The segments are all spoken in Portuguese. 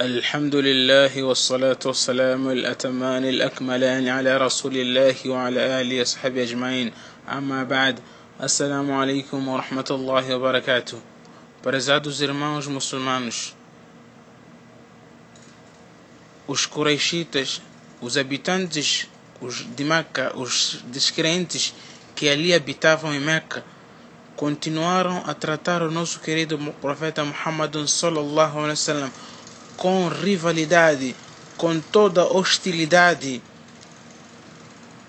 الحمد لله والصلاة والسلام الأتمان الأكملان على رسول الله وعلى آله وصحبه أجمعين أما بعد السلام عليكم ورحمة الله وبركاته Prezados irmãos muçulmanos, os Quraishitas, os habitantes os de Meca, os descrentes que ali habitavam em Meca, continuaram a tratar o nosso querido profeta Muhammad sallallahu alaihi wasallam com rivalidade, com toda hostilidade.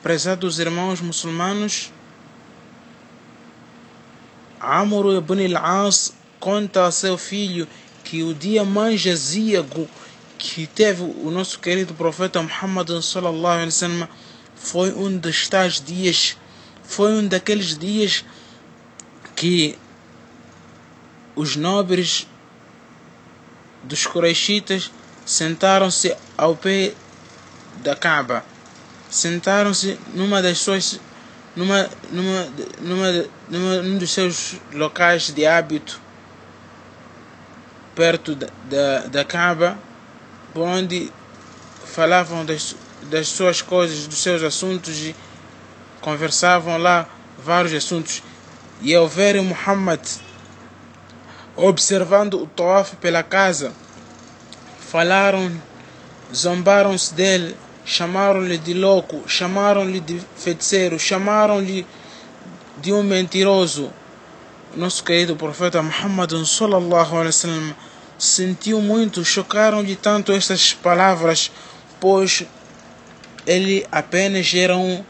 Prezados irmãos muçulmanos, Amr ibn al-As conta a seu filho que o dia mais jazíago que teve o nosso querido profeta Muhammad sallallahu alaihi wasallam foi um dos tais dias, foi um daqueles dias que os nobres dos Quraishitas sentaram-se ao pé da Kaaba. Sentaram-se numa das suas numa, numa, numa, numa, num dos seus locais de hábito perto da, da, da Kaaba, onde falavam das, das suas coisas, dos seus assuntos e conversavam lá vários assuntos. E ao verem Muhammad observando o Tawaf pela casa, falaram, zombaram-se dele, chamaram-lhe de louco, chamaram-lhe de feiticeiro, chamaram-lhe de um mentiroso. Nosso querido profeta Muhammad sallallahu alaihi wasallam sentiu muito, chocaram-lhe tanto estas palavras, pois ele apenas era um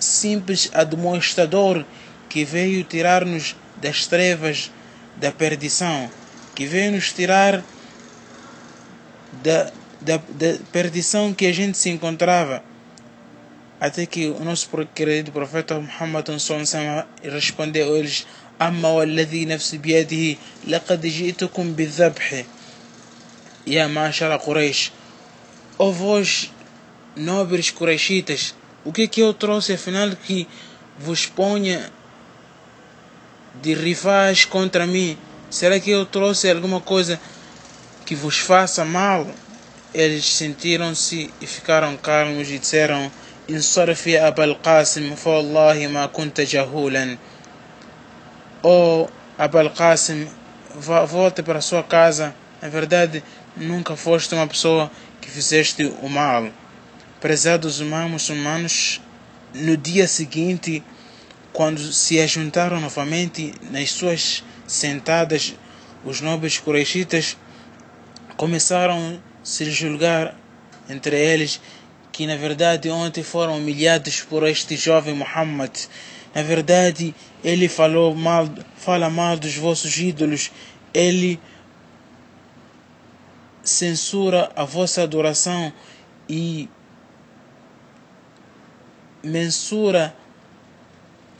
simples administrador que veio tirar-nos das trevas da perdição, que veio nos tirar da, da, da perdição que a gente se encontrava. Até que o nosso querido profeta Muhammad respondeu a eles: Amma walladhi nafsi biyadihi, laqad ji'tukum bidhabhi. Ya ma'ashara Quraysh. Ó vós, nobres Qurayshitas, o que é que eu trouxe afinal que vos ponha de rivais contra mim? Será que eu trouxe alguma coisa que vos faça mal? Eles sentiram-se e ficaram calmos e disseram: Insarfi Abul Qasim, fa Allahi ma kunta jahulan. Oh, Abul Qasim, volte para sua casa. Na verdade, nunca foste uma pessoa que fizeste o mal. Prezados humanos, humanos, no dia seguinte quando se ajuntaram novamente nas suas sentadas, os nobres Quraishitas começaram a se julgar entre eles que na verdade ontem foram humilhados por este jovem Muhammad na verdade, ele falou mal, fala mal dos vossos ídolos. Ele censura a vossa adoração e mensura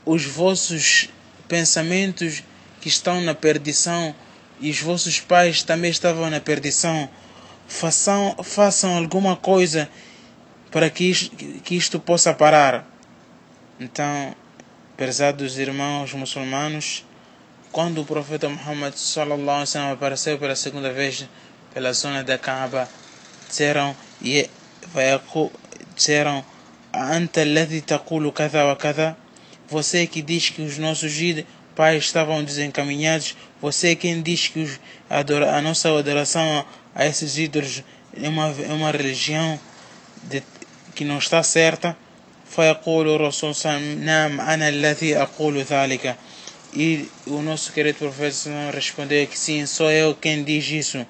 os vossos pensamentos que estão na perdição e os vossos pais também estavam na perdição. Façam, façam alguma coisa para que isto, que isto possa parar. Então, Prezados irmãos muçulmanos, quando o profeta Muhammad sallallahu alaihi wasallam apareceu pela segunda vez pela zona da Kaaba, disseram disseram anta alladhi taqulu kadha wa kadha você que diz que os nossos pais estavam desencaminhados você quem diz que os, a, nossa adoração a esses ídolos é uma, é uma religião de, que não está certa فيقول الرسول صلى الله عليه وسلم نعم أنا الذي أقول ذلك e o nosso querido profeta respondeu que sim, sou eu quem diz isso.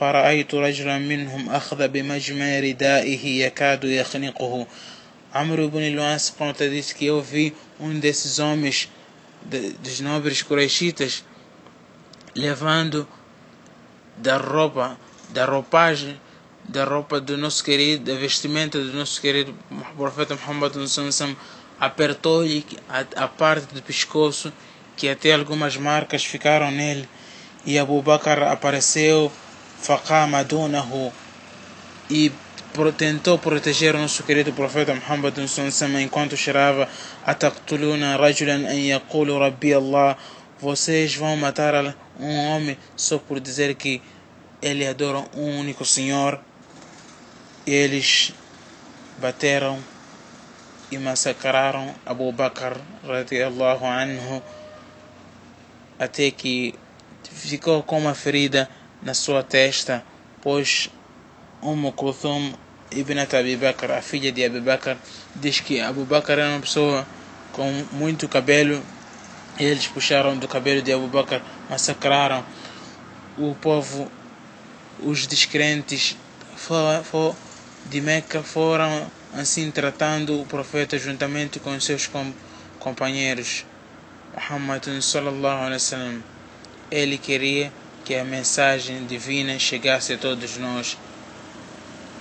فرأيت رجلا منهم أخذ بمجمع ردائه يكاد يخنقه Amr ibn Luas conta disse que eu vi um desses homens de, dos nobres Quraishitas levando da roupa, da roupagem da roupa do nosso querido, da vestimenta do nosso querido profeta Muhammad apertou-lhe a, a, parte do pescoço que até algumas marcas ficaram nele. E Abu Bakr apareceu faqama dunahu e tentou proteger nosso querido profeta Muhammad enquanto chorava ataqtuluna rajulan an yaqulu rabbi Allah vocês vão matar um homem só por dizer que ele adora um único Senhor. Eles bateram e massacraram Abu Bakr radiallahu anhu até que ficou com uma ferida na sua testa, pois Umm Kulthum ibn Abi Bakr, a filha de Abu Bakr, diz que Abu Bakr era uma pessoa com muito cabelo eles puxaram do cabelo de Abu Bakr, massacraram o povo, os descrentes de Meca foram assim tratando o profeta juntamente com seus companheiros. Muhammad sallallahu alaihi wasallam ele queria que a mensagem divina chegasse a todos nós.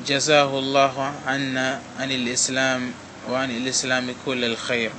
جزاه الله عنا عن الإسلام وعن الإسلام كل الخير.